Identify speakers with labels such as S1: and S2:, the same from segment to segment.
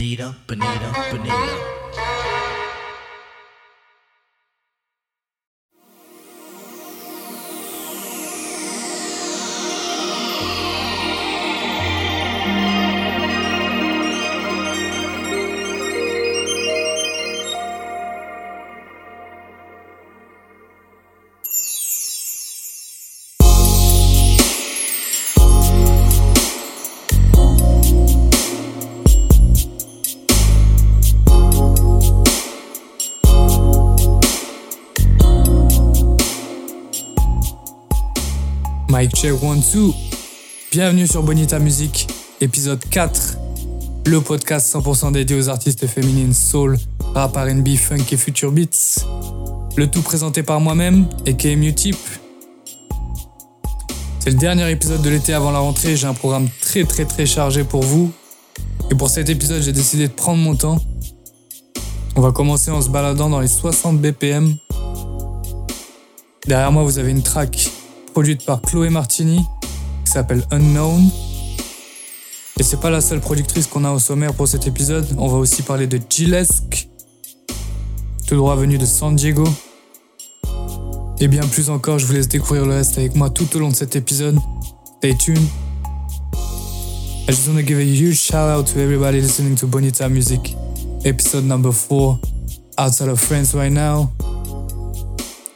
S1: Bonita, bonita, bonita.
S2: Mike One Two. Bienvenue sur Bonita Music, épisode 4. Le podcast 100% dédié aux artistes féminines soul, rap R&B, funk et future beats. Le tout présenté par moi-même et KMU Tip. C'est le dernier épisode de l'été avant la rentrée, j'ai un programme très très très chargé pour vous. Et pour cet épisode, j'ai décidé de prendre mon temps. On va commencer en se baladant dans les 60 BPM. Derrière moi, vous avez une track produite par Chloé Martini, qui s'appelle Unknown. Et c'est pas la seule productrice qu'on a au sommaire pour cet épisode, on va aussi parler de Gillesque, tout droit venu de San Diego. Et bien plus encore, je vous laisse découvrir le reste avec moi tout au long de cet épisode. Stay tuned. I just want to give a huge shout out to everybody listening to Bonita Music, episode number 4, outside of France right now.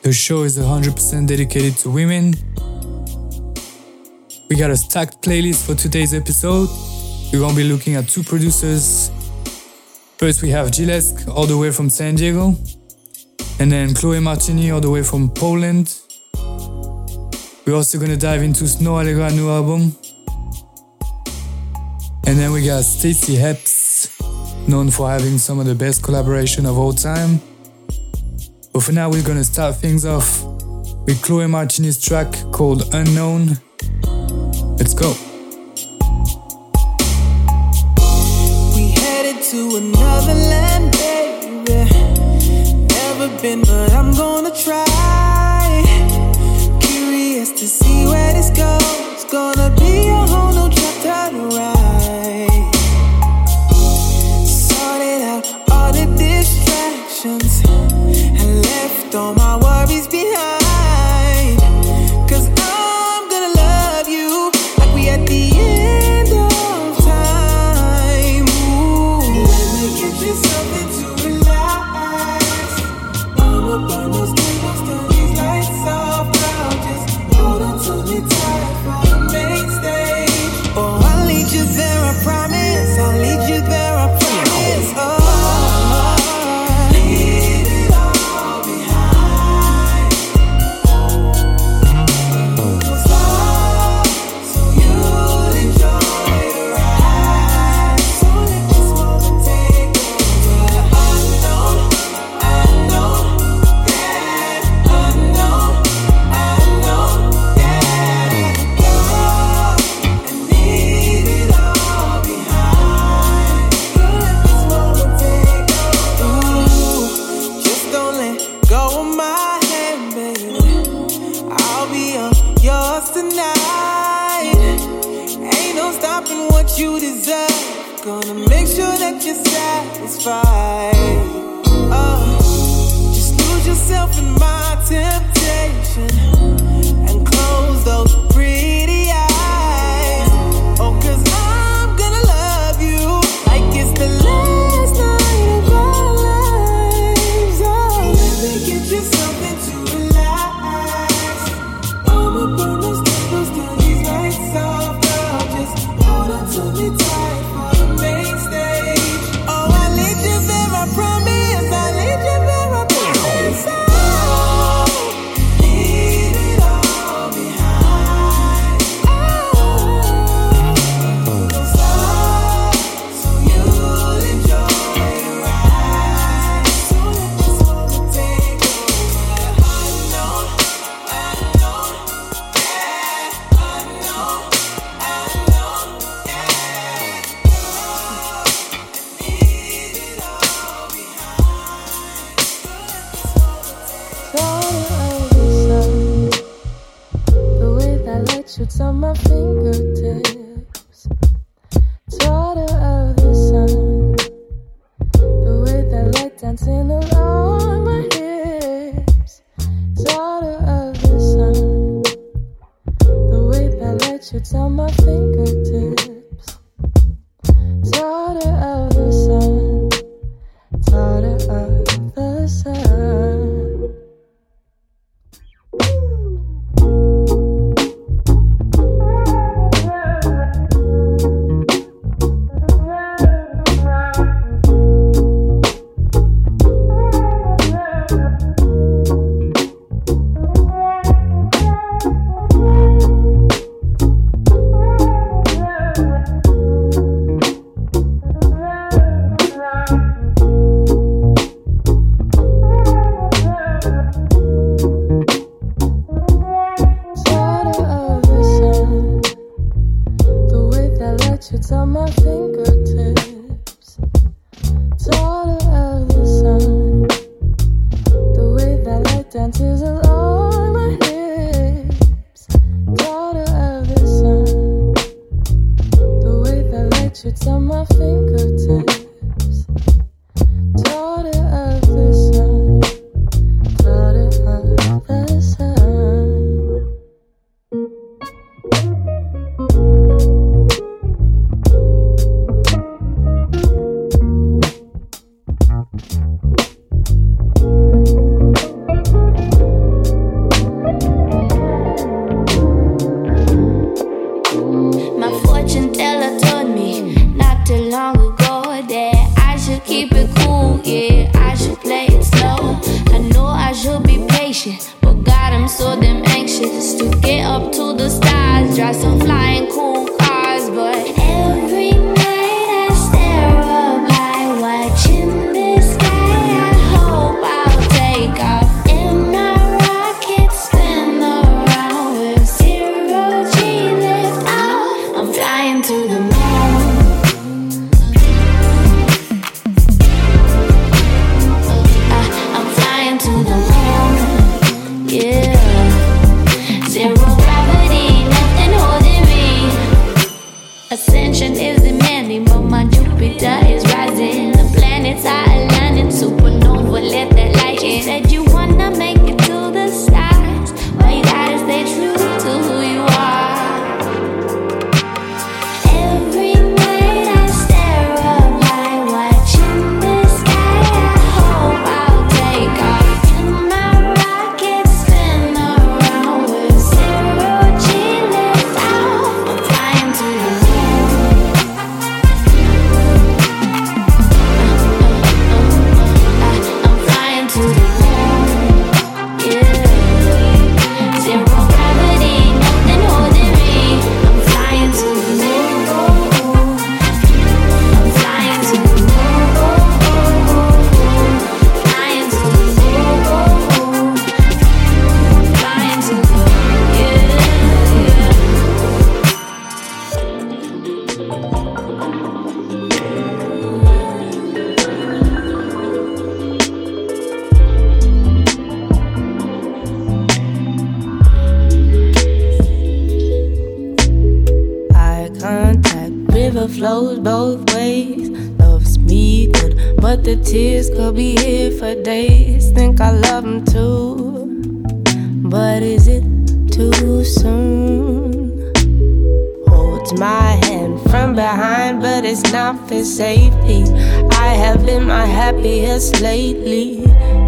S2: The show is 100% dedicated to women. We got a stacked playlist for today's episode. We're gonna be looking at two producers. First, we have Gillesque, all the way from San Diego, and then Chloe Martini, all the way from Poland. We're also gonna dive into Snoh Aalegra new album. And then we got Stacy Epps, known for having some of the best collaboration of all time. But for now, we're gonna start things off with Chloe Martini's track called Unknown. Let's go.
S3: To another land, baby. Never been, but
S4: should keep it cool, yeah, I should play it slow. I know I should be patient, but God, I'm so damn anxious to get up to the stars, drive some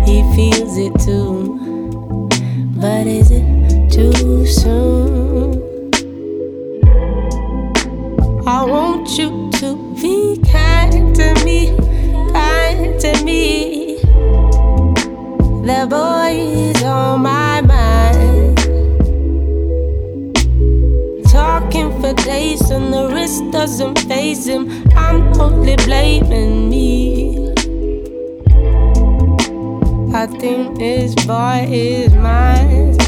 S5: He feels it too, but is it too soon? I want you to be kind to me, kind to me. The boy is on my mind. Talking for days and the wrist doesn't face him. I'm totally blaming me. Think this boy is mine.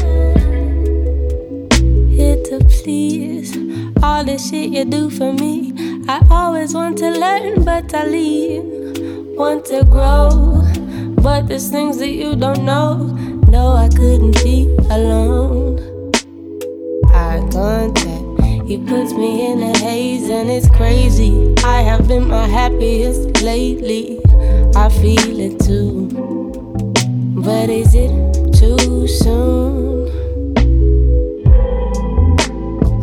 S5: Here to please all the shit you do for me. I always want to learn, but I leave. Want to grow, but there's things that you don't know. No, I couldn't be alone. Eye contact, he puts me in a haze, and it's crazy. I have been my happiest lately. I feel it too but is it too soon?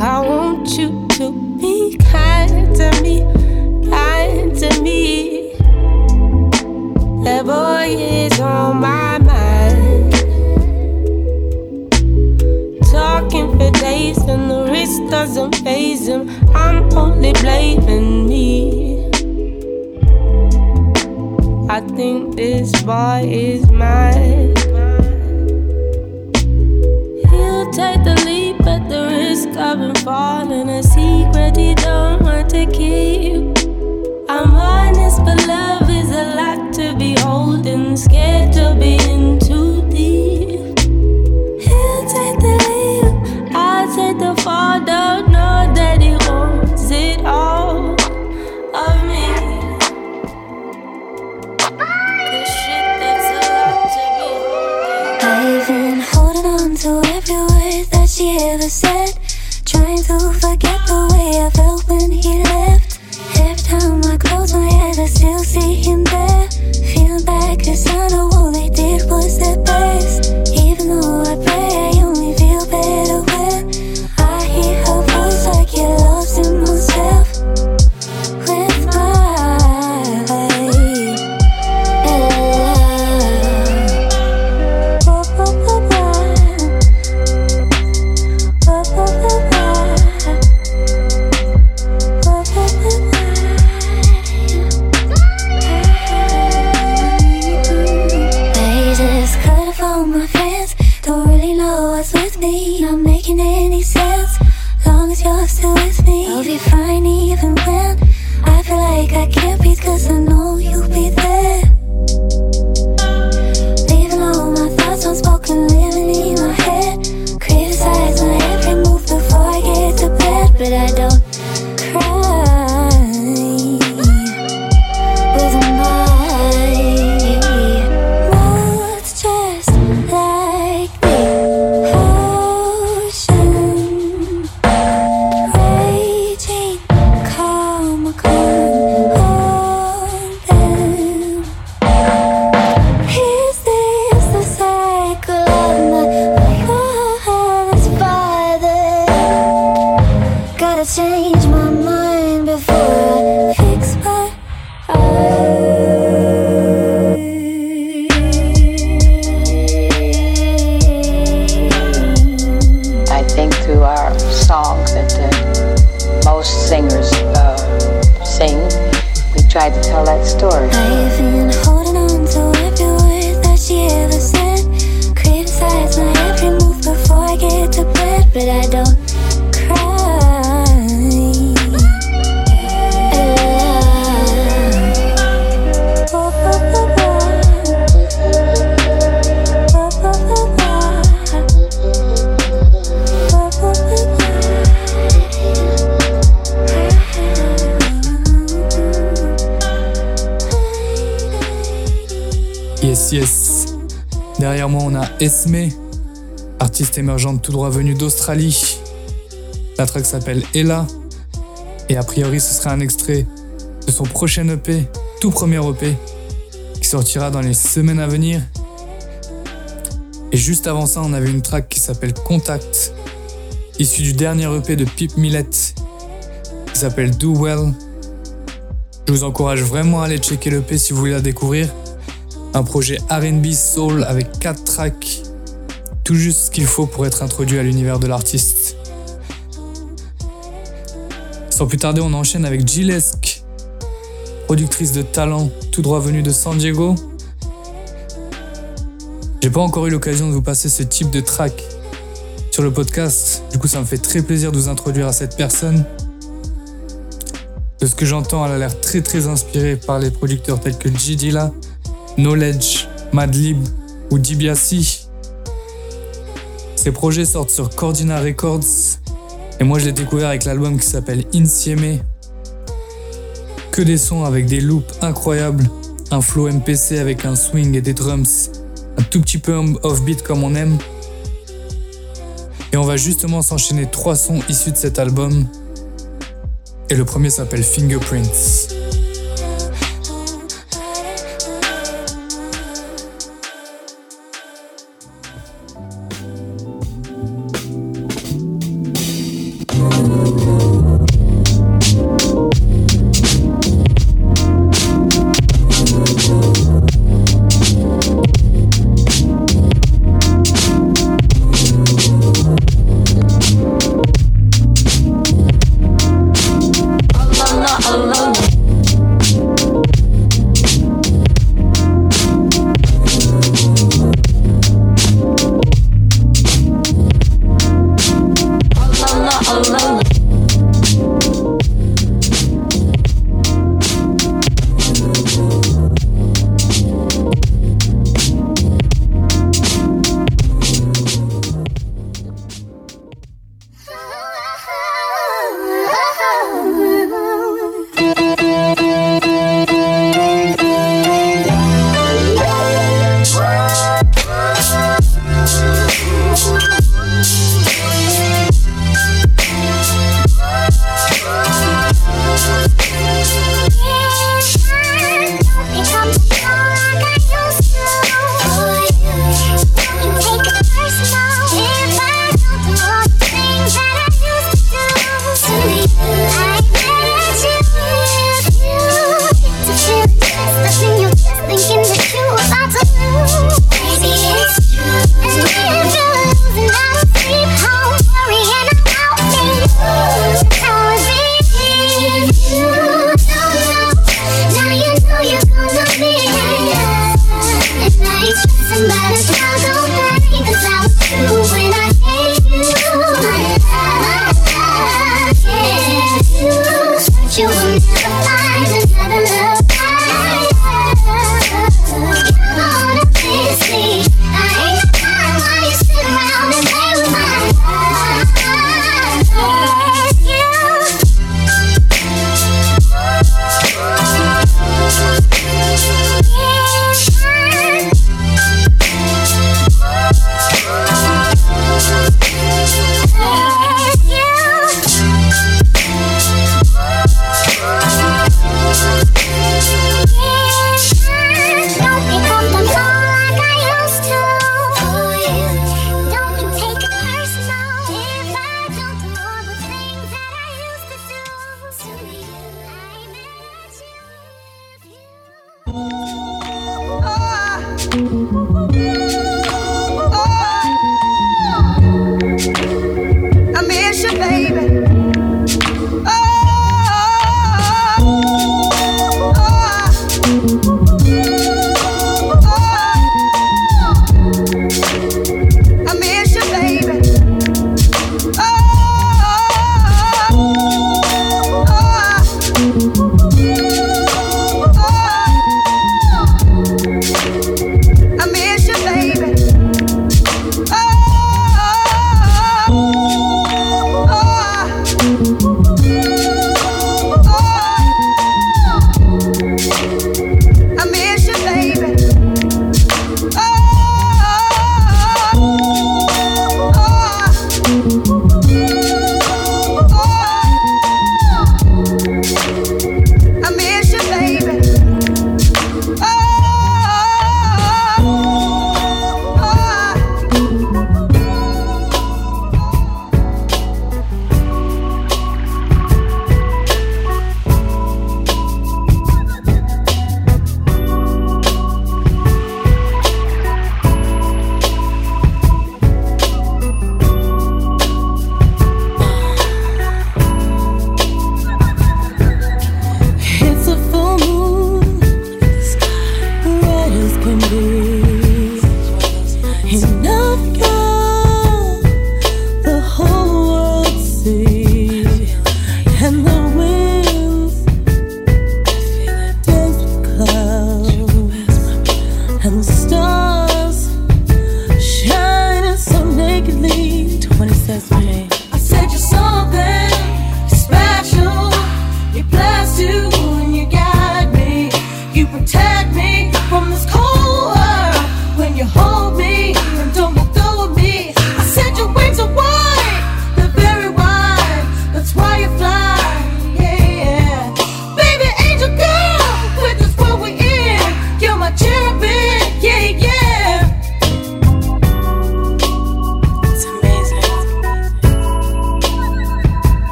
S5: I want you to be kind to me, kind to me. That boy is on my mind. Talking for days and the wrist
S6: doesn't phase him. I'm only blaming think this boy is mine. He'll take the leap at the risk of him falling. A secret he don't want to keep. I'm honest, but love is a lot to be holding. Scared to be in
S2: tout droit venue d'Australie. La track s'appelle Ella. Et a priori, ce sera un extrait de son prochain EP, tout premier EP, qui sortira dans les semaines à venir. Et juste avant ça, on avait une track qui s'appelle Contact, issue du dernier EP de Pip Millet, qui s'appelle Do Well. Je vous encourage vraiment à aller checker l'EP si vous voulez la découvrir. Un projet RB Soul avec 4 tracks, juste ce qu'il faut pour être introduit à l'univers de l'artiste. Sans plus tarder, on enchaîne avec Gillesque, productrice de talent tout droit venue de San Diego. J'ai pas encore eu l'occasion de vous passer ce type de track sur le podcast, du coup ça me fait très plaisir de vous introduire à cette personne. De ce que j'entends, elle a l'air très très inspirée par les producteurs tels que G Dilla, Knowledge, Madlib ou DiBiase. Ces projets sortent sur Cordina Records et moi je l'ai découvert avec l'album qui s'appelle Insieme. Que des sons avec des loops incroyables, un flow MPC avec un swing et des drums, un tout petit peu offbeat comme on aime. Et on va justement s'enchaîner trois sons issus de cet album. Et le premier s'appelle Fingerprints.
S4: Fingerprints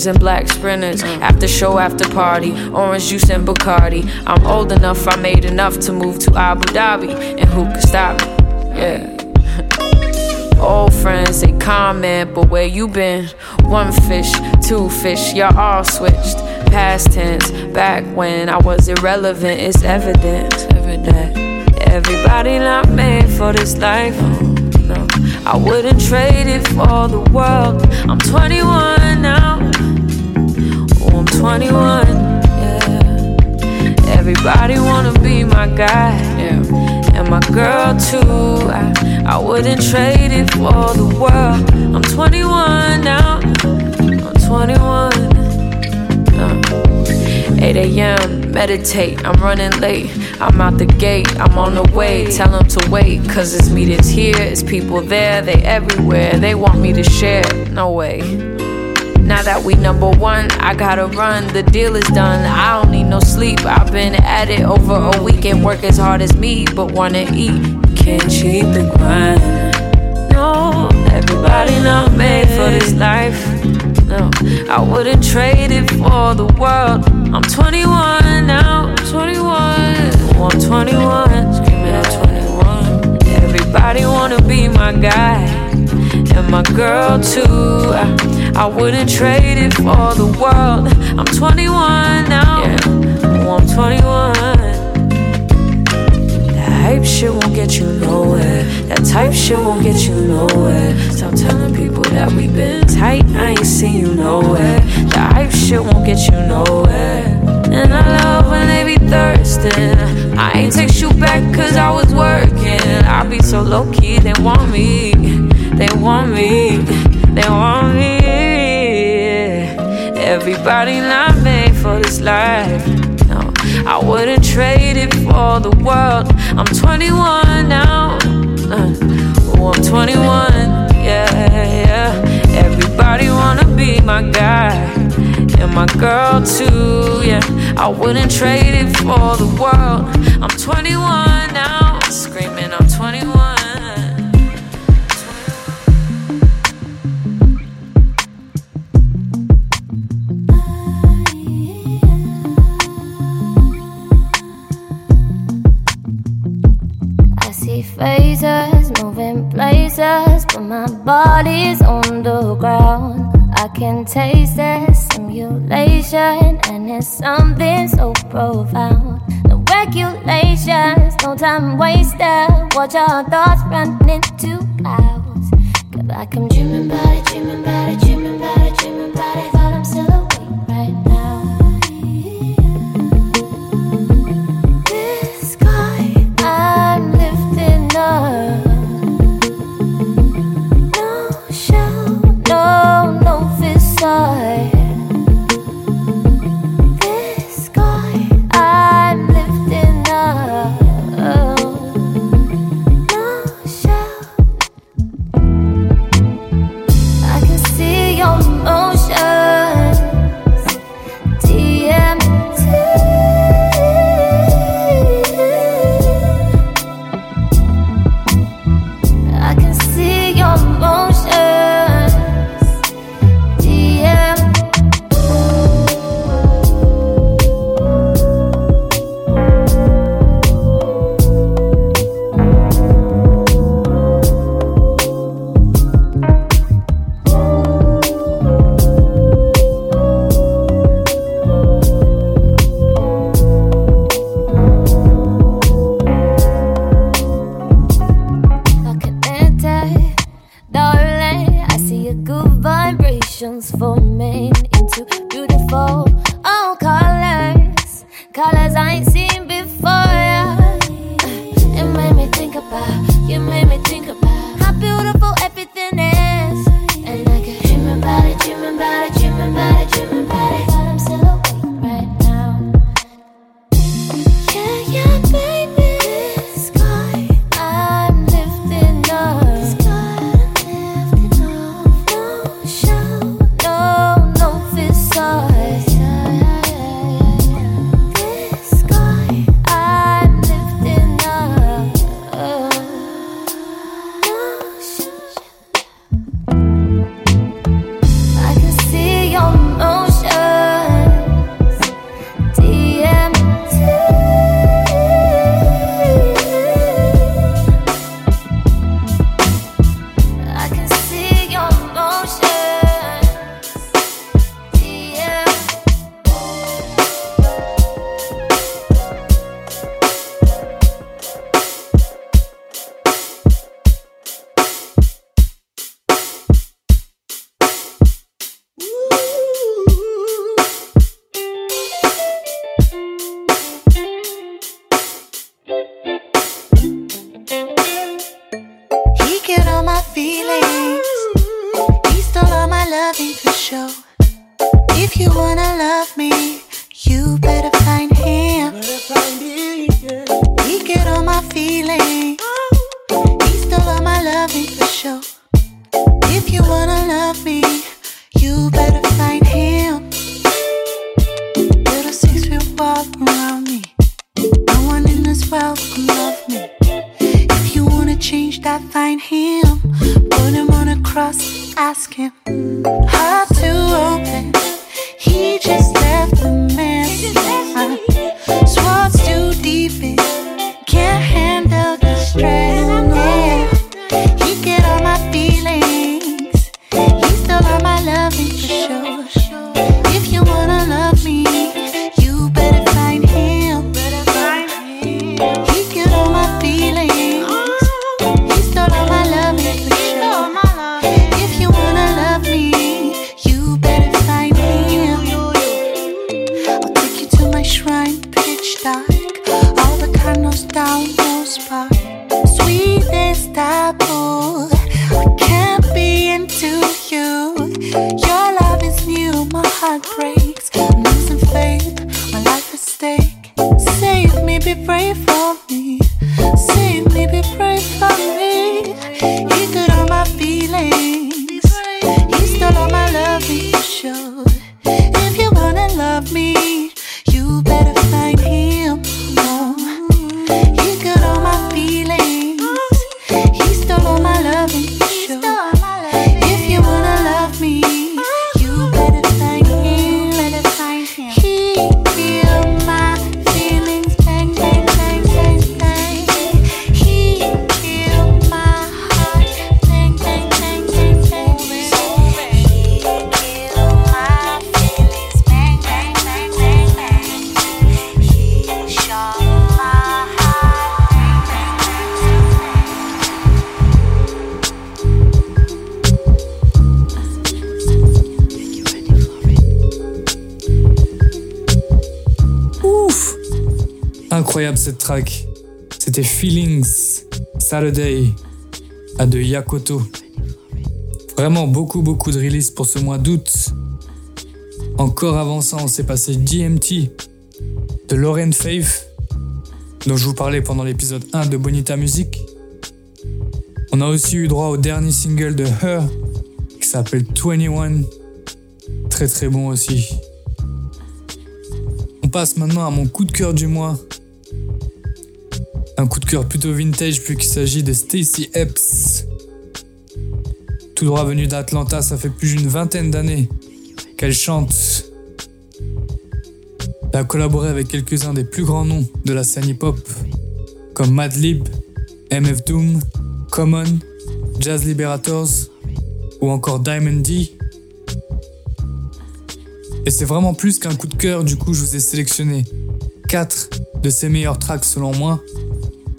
S7: late and black sprinters. After show, after party, orange juice and Bacardi. I'm old enough, I made enough to move to Abu Dhabi. And who could stop me? Yeah. Old friends, they comment, but where you been? One fish, two fish, y'all all switched. Past tense, back when I was irrelevant, it's evident. Evident. Everybody not made for this life. No, I wouldn't trade it for the world. I'm 21 now. Oh, I'm 21. Yeah. Everybody wanna be my guy. Yeah. And my girl too. I, I wouldn't trade it for the world. I'm 21 now. I'm 21. Uh. 8 a.m. Meditate, I'm running late. I'm out the gate, I'm on the way. Tell them to wait, cause it's me that's here. It's people there, they everywhere. They want me to share. No way. Now that we number one, I gotta run. The deal is done. I don't need no sleep. I've been at it over a weekend. Work as hard as me, but wanna eat. Can't cheat the grind. No, everybody not made for this life. No, I wouldn't trade it for the world. I'm 21 now. I'm 21. Oh, I'm 21. Screaming at 21. Everybody wanna be my guy. And my girl too. I, I wouldn't trade it for the world. I'm 21 now. Yeah. Oh, I'm 21. That hype shit won't get you nowhere. That type shit won't get you nowhere. Stop telling people that we been tight. I ain't seen you nowhere. That hype shit won't get you nowhere. And I love when they be thirsting. I ain't text you back cause I was working. I be so low key, they want me. They want me. They want me. Everybody not made for this life. No, I wouldn't trade it for the world. I'm 21 now. Oh, I'm 21. Yeah, yeah. Everybody wanna be my guy. And my girl too. Yeah, I wouldn't trade it for the world. I'm 21
S8: ask him.
S2: Saturday à de Yakoto. Vraiment beaucoup beaucoup de releases pour ce mois d'août. Encore avant ça, on s'est passé DMT de Lauren Faith, dont je vous parlais pendant l'épisode 1 de Bonita Music. On a aussi eu droit au dernier single de Her, qui s'appelle 21. Très très bon aussi. On passe maintenant à mon coup de cœur du mois. Un coup de cœur plutôt vintage puisqu'il s'agit de Stacy Epps. Tout droit venue d'Atlanta, ça fait plus d'une vingtaine d'années qu'elle chante. Elle a collaboré avec quelques-uns des plus grands noms de la scène hip-hop, comme Madlib, MF Doom, Common, Jazz Liberators ou encore Diamond D. Et c'est vraiment plus qu'un coup de cœur, du coup je vous ai sélectionné 4 de ses meilleurs tracks selon moi,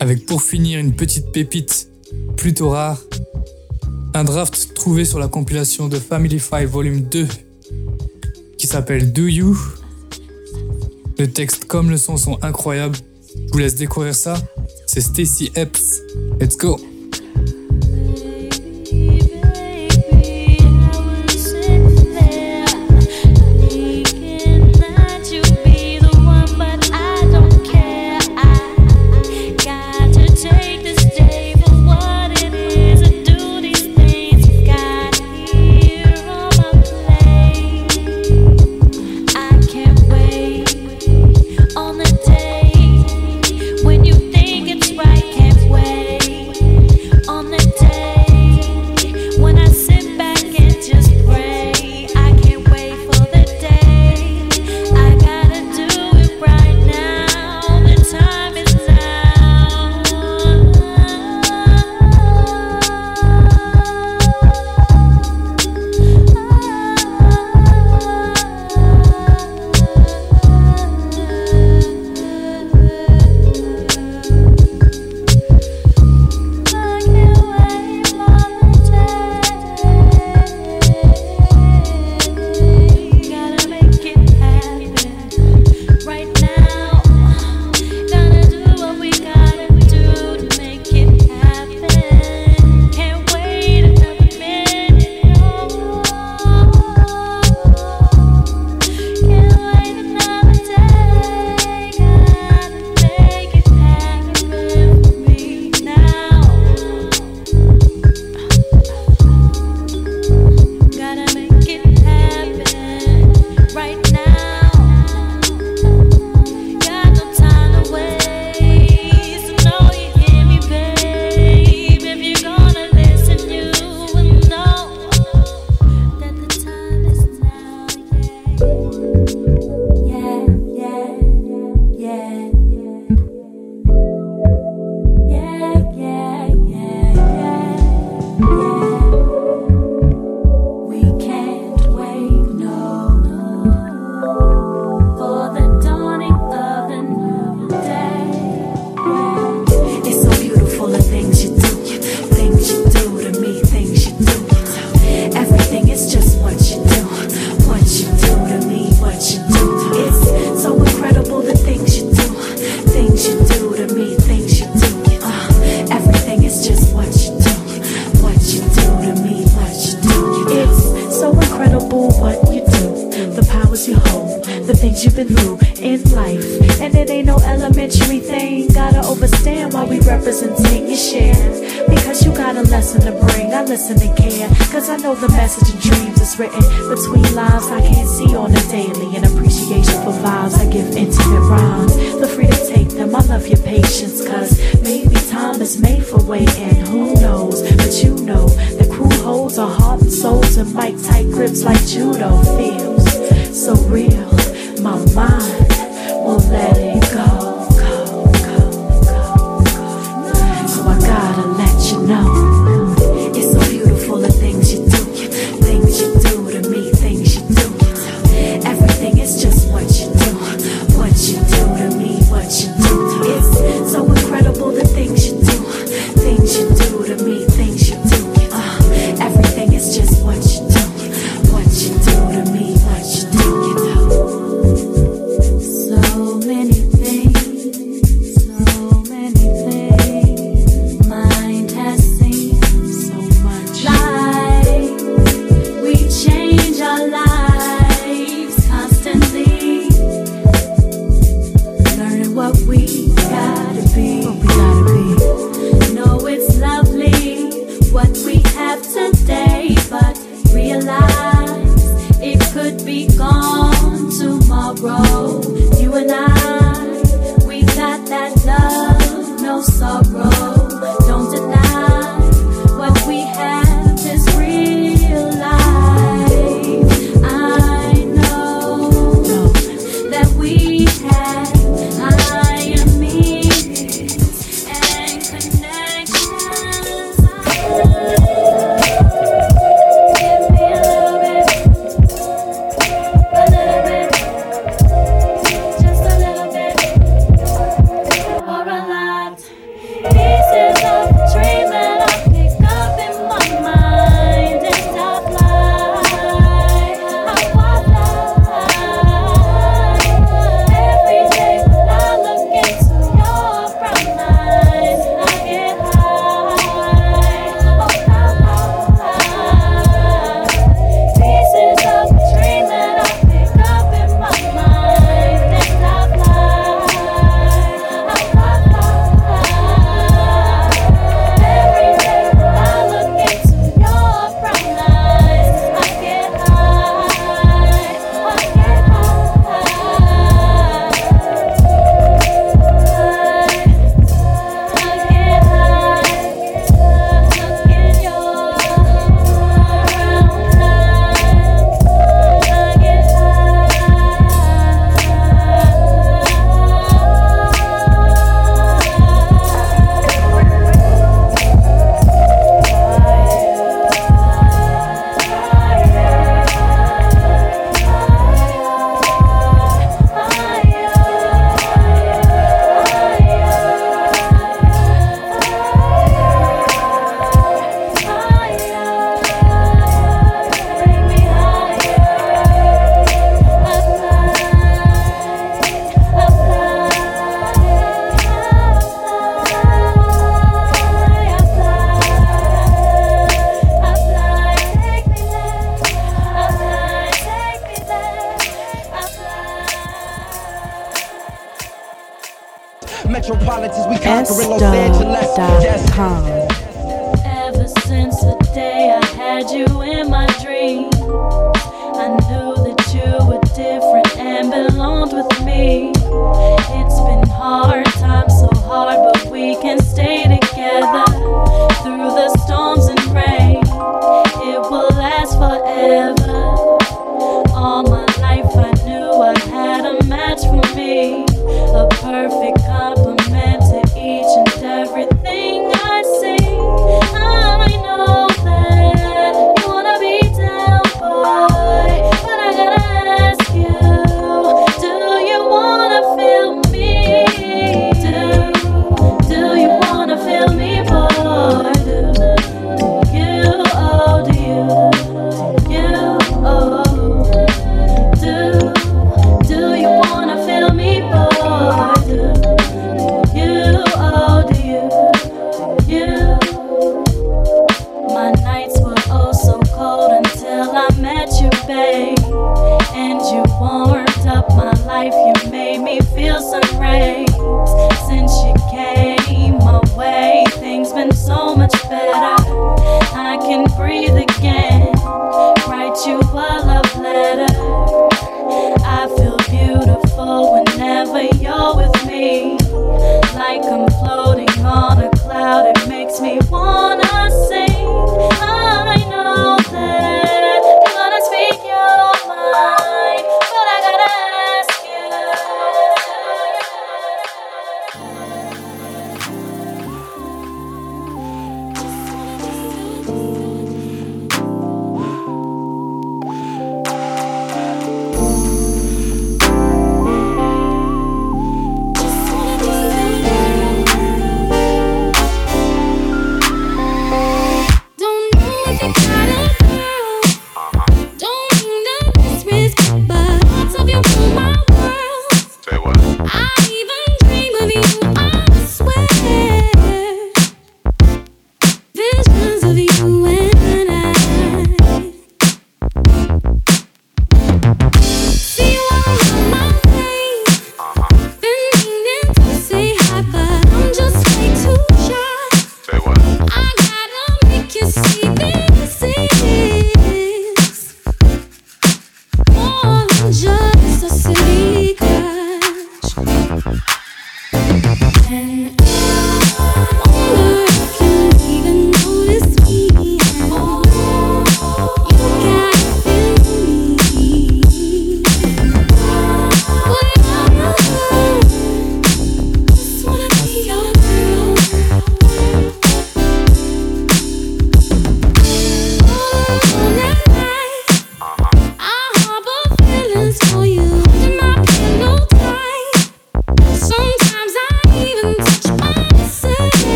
S2: avec pour finir une petite pépite plutôt rare, un draft trouvé sur la compilation de Family Five Volume 2 qui s'appelle Do You? Le texte comme le son sont incroyables. Je vous laisse découvrir ça. C'est Stacy Epps. Let's
S9: go!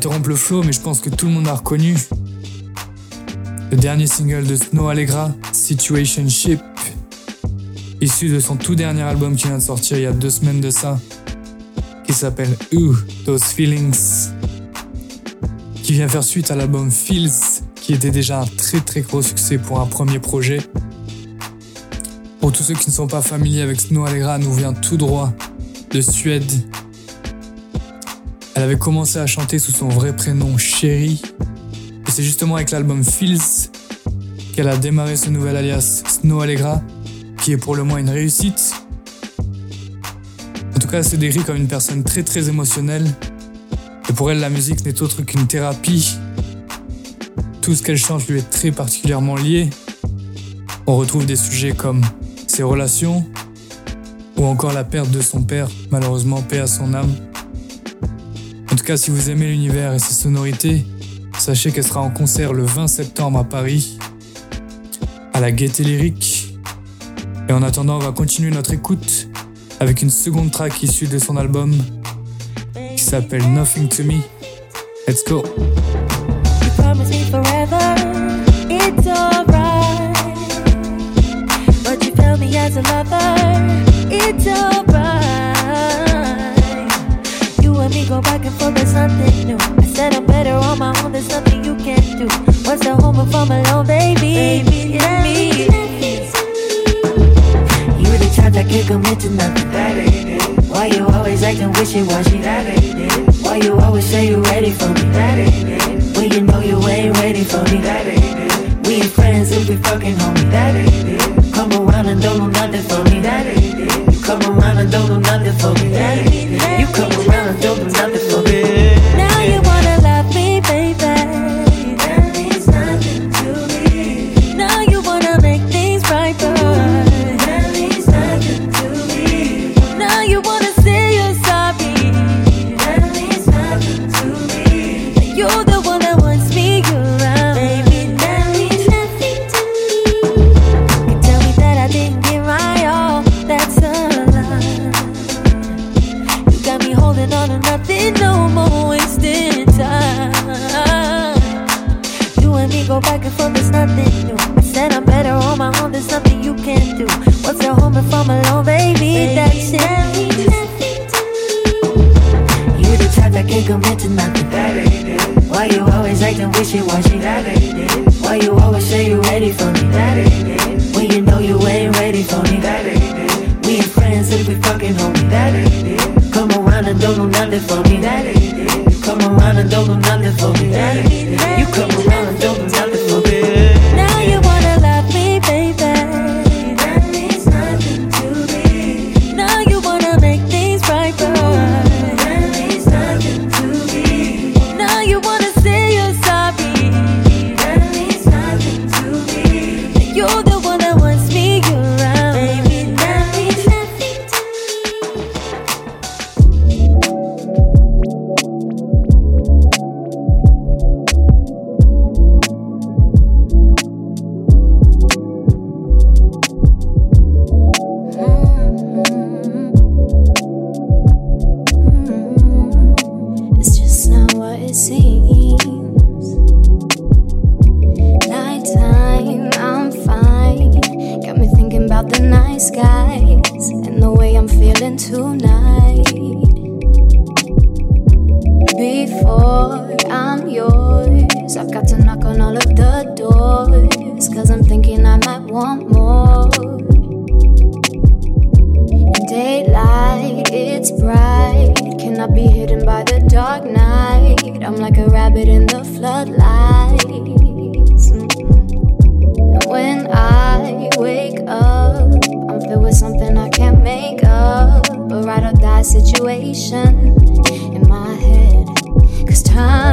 S2: Interrompre le flow, mais je pense que tout le monde a reconnu. Le dernier single de Snow Allegra, Situationship, issu de son tout dernier album qui vient de sortir il y a deux semaines de ça, qui s'appelle Ooh, Those Feelings, qui vient faire suite à l'album Feels, qui était déjà un très très gros succès pour un premier projet. Pour tous ceux qui ne sont pas familiers avec Snow Allegra, nous vient tout droit de Suède. Elle avait commencé à chanter sous son vrai prénom Sherry. Et c'est justement avec l'album Feels qu'elle a démarré ce nouvel alias Snow Allegra, qui est pour le moins une réussite. En tout cas, elle se décrit comme une personne très très émotionnelle. Et pour elle, la musique n'est autre qu'une thérapie. Tout ce qu'elle chante lui est très particulièrement lié. On retrouve des sujets comme ses relations, ou encore la perte de son père, malheureusement paix à son âme. En tout cas, si vous aimez l'univers et ses sonorités, sachez qu'elle sera en concert le 20 septembre à Paris, à la Gaieté Lyrique. Et en attendant, on va continuer notre écoute avec une seconde track issue de son album qui s'appelle Nothing to Me. Let's go!
S10: Me go back and forth, there's nothing new. I said I'm better on my own, there's nothing you can do. What's the home if I'm alone, baby? Baby, yeah, me.
S11: You the type that can't commit to nothing. That ain't it. Why you always acting wishy-washy? That ain't it. Why you always say you ready for me? That ain't it. When you know you ain't ready for me? That ain't it. We ain't friends if we fucking homie. That ain't it. Come around and don't do nothing for me. That ain't it. You come around and don't do nothing for me. You come around and don't do nothing for me.
S12: Situation in my head. Cause time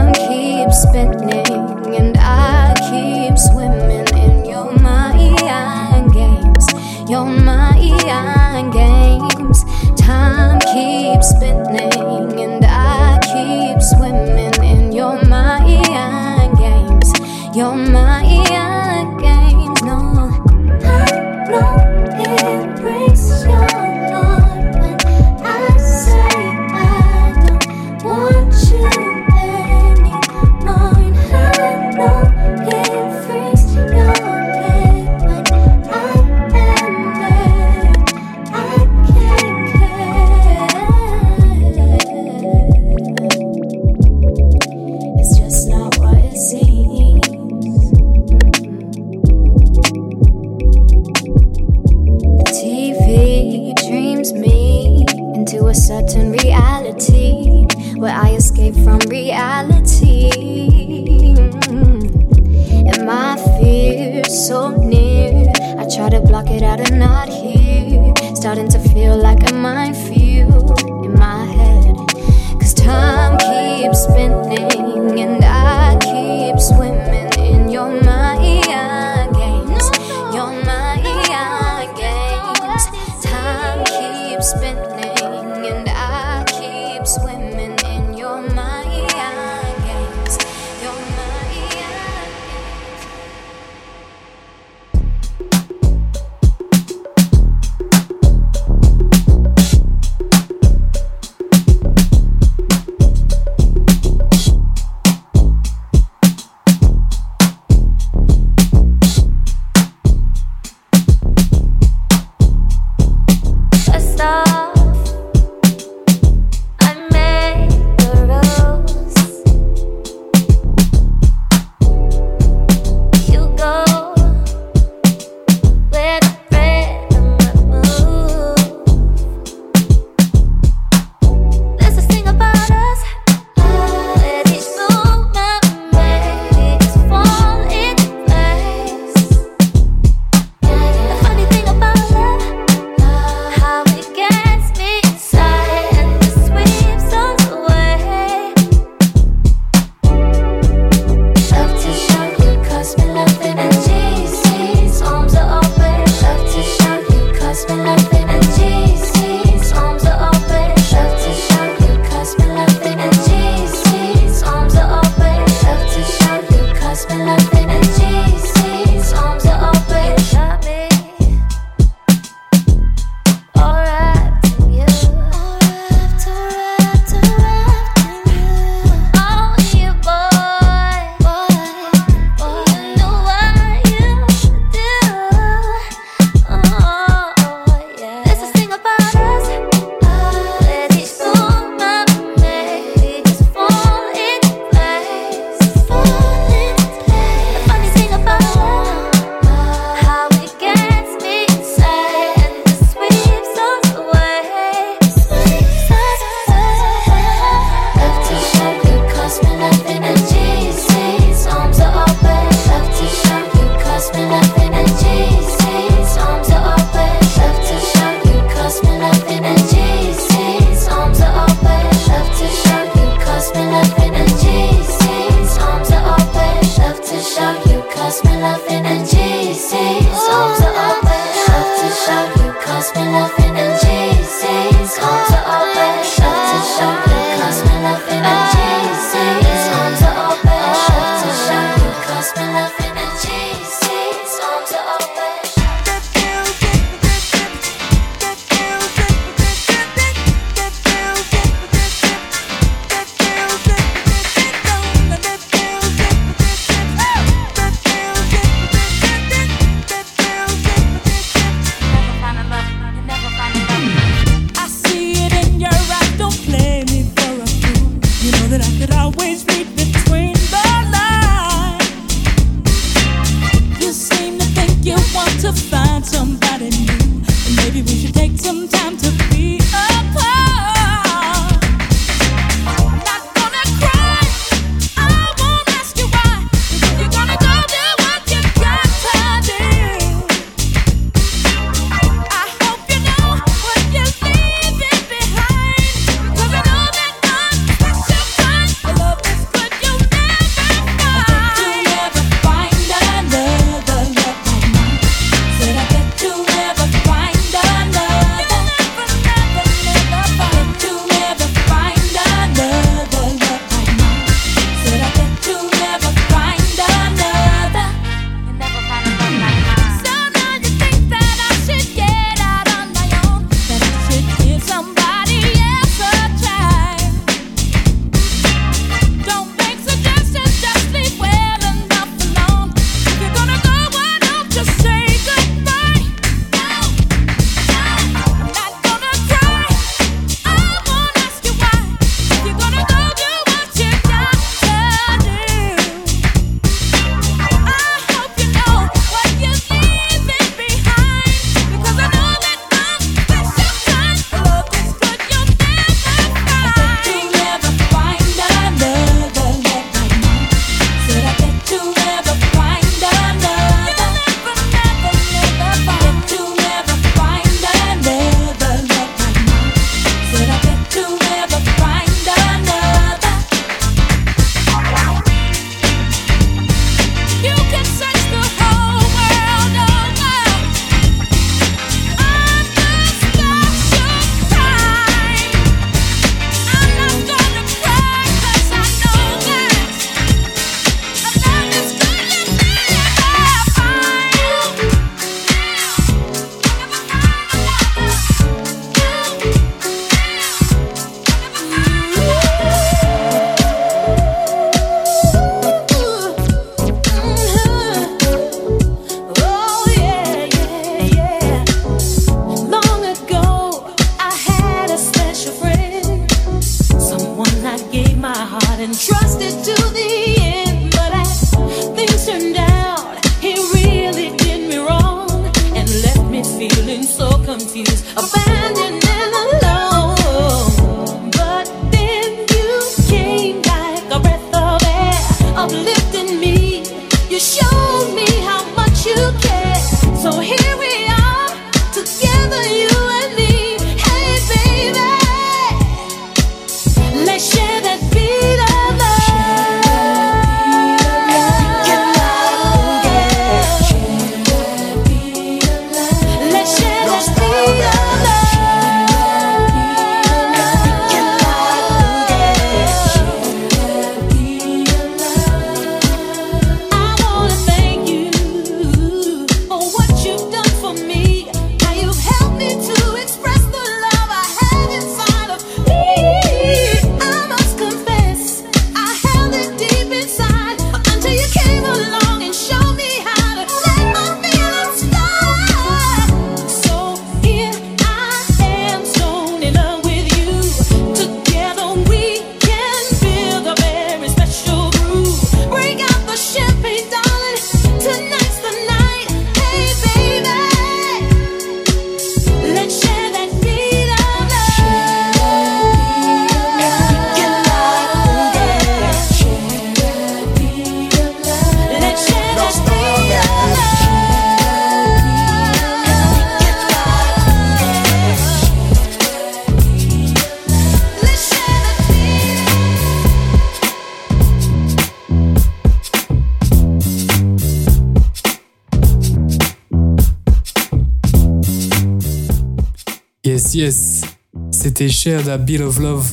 S2: Shared a of Love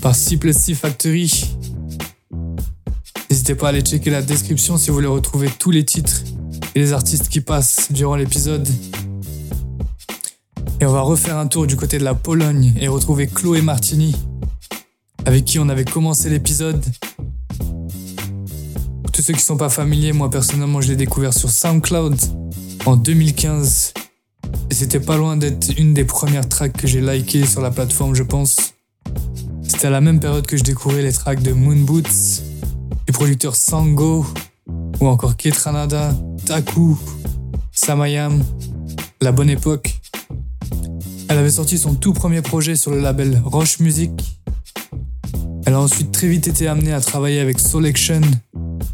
S2: par C C Factory. N'hésitez pas à aller checker la description si vous voulez retrouver tous les titres et les artistes qui passent durant l'épisode. Et on va refaire un tour du côté de la Pologne et retrouver Chloé Martini, avec qui on avait commencé l'épisode. Pour tous ceux qui sont pas familiers, moi personnellement je l'ai découvert sur SoundCloud en 2015. Et c'était pas loin d'être une des premières tracks que j'ai likées sur la plateforme, je pense. C'était à la même période que je découvrais les tracks de Moon Boots, du producteur Sango, ou encore Ketranada, Taku, Samayam, La Bonne Époque. Elle avait sorti son tout premier projet sur le label Roche Music. Elle a ensuite très vite été amenée à travailler avec Solection,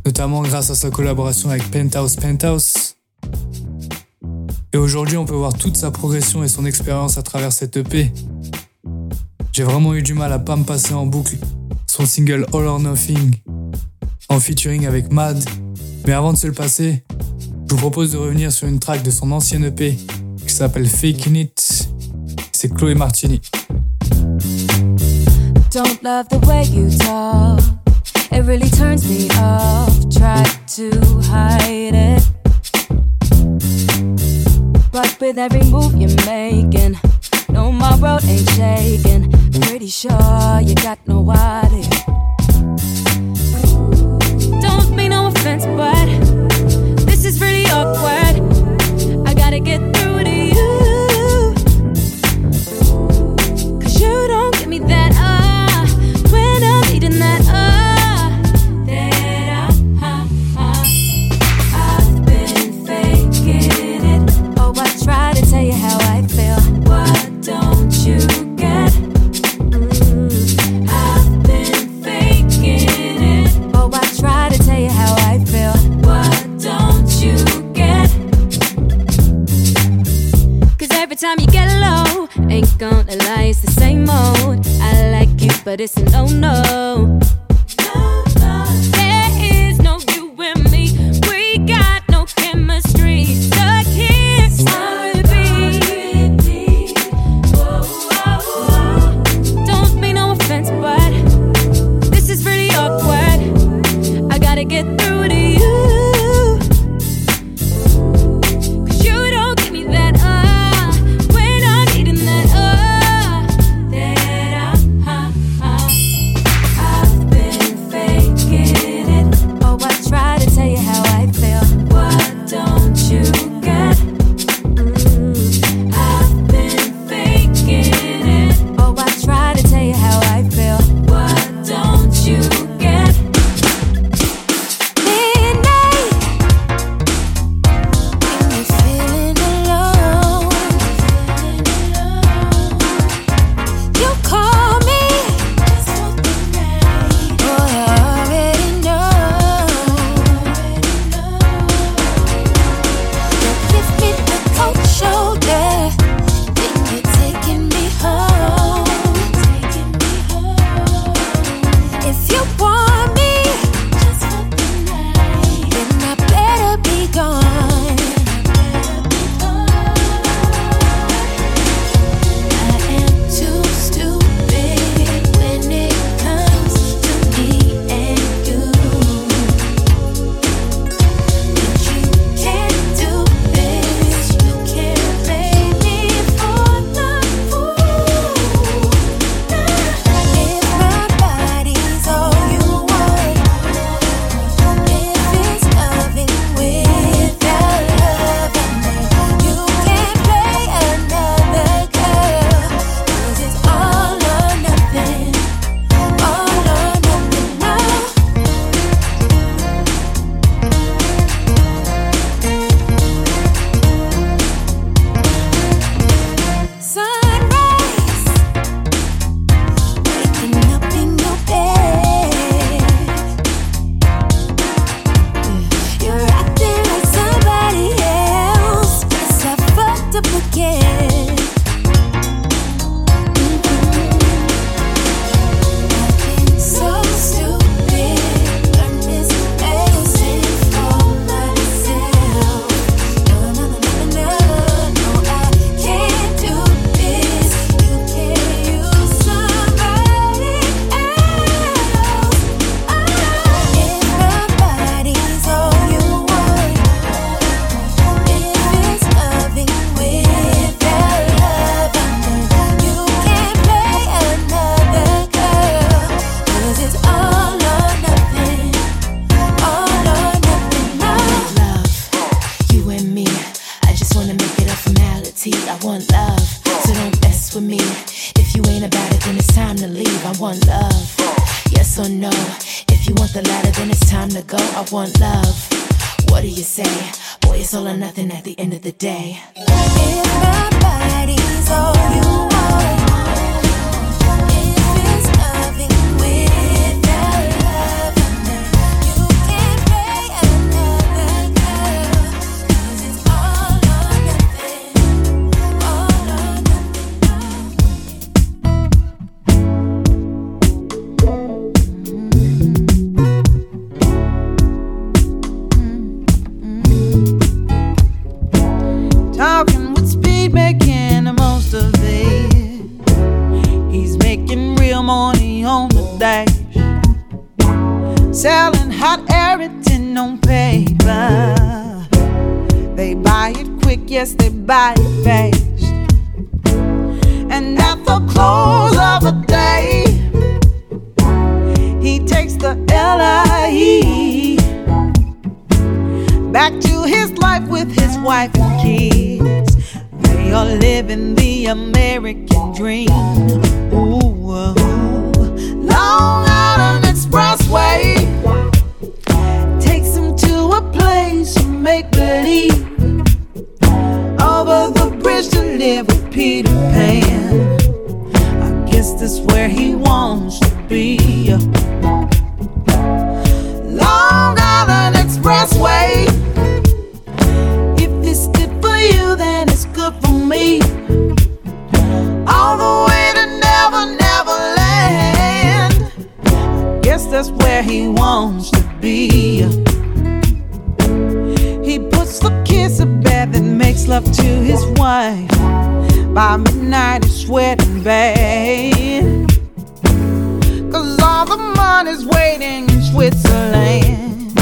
S2: notamment grâce à sa collaboration avec Penthouse Penthouse. Et aujourd'hui, on peut voir toute sa progression et son expérience à travers cette EP. J'ai vraiment eu du mal à pas me passer en boucle son single All or Nothing en featuring avec Mad. Mais avant de se le passer, je vous propose de revenir sur une track de son ancienne EP qui s'appelle Faking It. C'est Chloé Martini.
S7: Don't love the way you talk. It really turns me off. Try to hide it. But with every move you're making, no, my world ain't shaking. Pretty sure you got nobody. Don't mean no offense, but this is really awkward. Time you get low, ain't gonna lie, it's the same mode. I like you, but it's a no no.
S13: He wants to be. Long Island Expressway. If it's good for you, then it's good for me. All the way to Never, Never Land. Guess that's where he wants to be. He puts the kids to bed, then makes love to his wife. By midnight, he's sweating bad. All the money's waiting in Switzerland.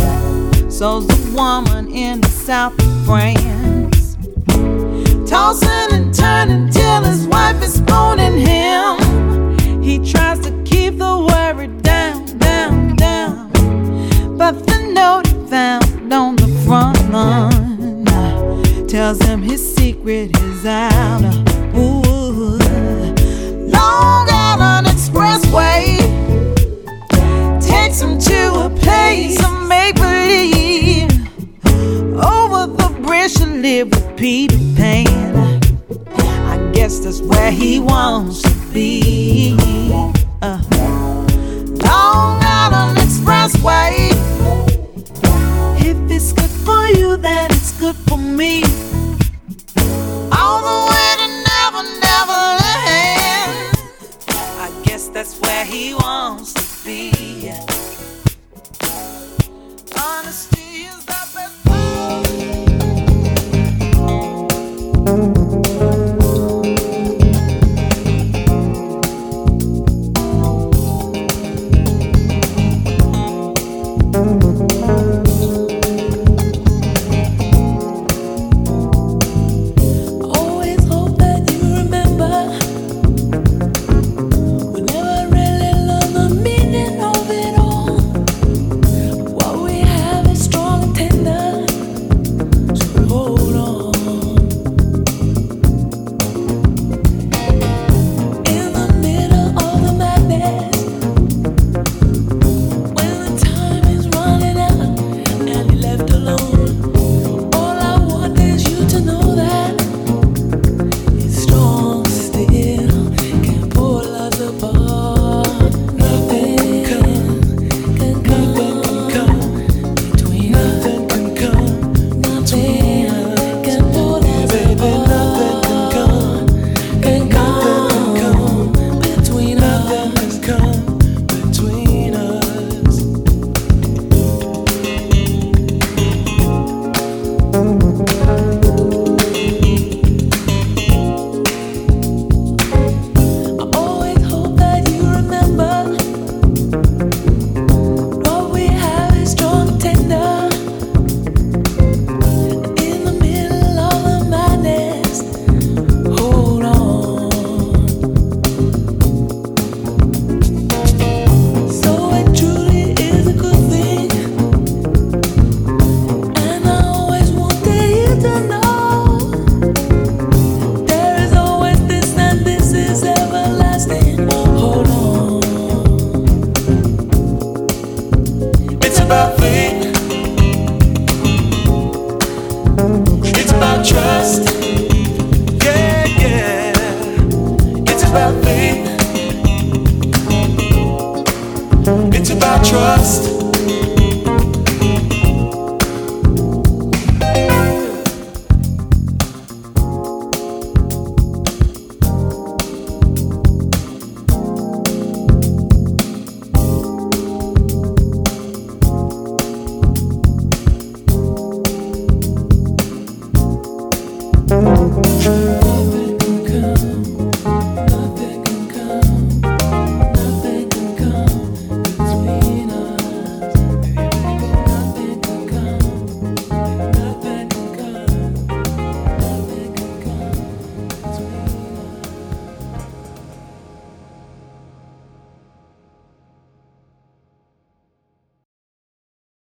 S13: So's the woman in the south of France. Tossing and turning till his wife is spooning him. He tries to keep the worry down, down, down. But the note he found on the front lawn tells him his secret is out. Ooh. Long Island Expressway takes him to a place of make believe. Over the bridge to live with Peter Pan. I guess that's where he wants to be. Uh, Long Island Expressway. If it's good for you, then it's good for me. All the way to Never, Never Land. I guess that's where he wants honesty.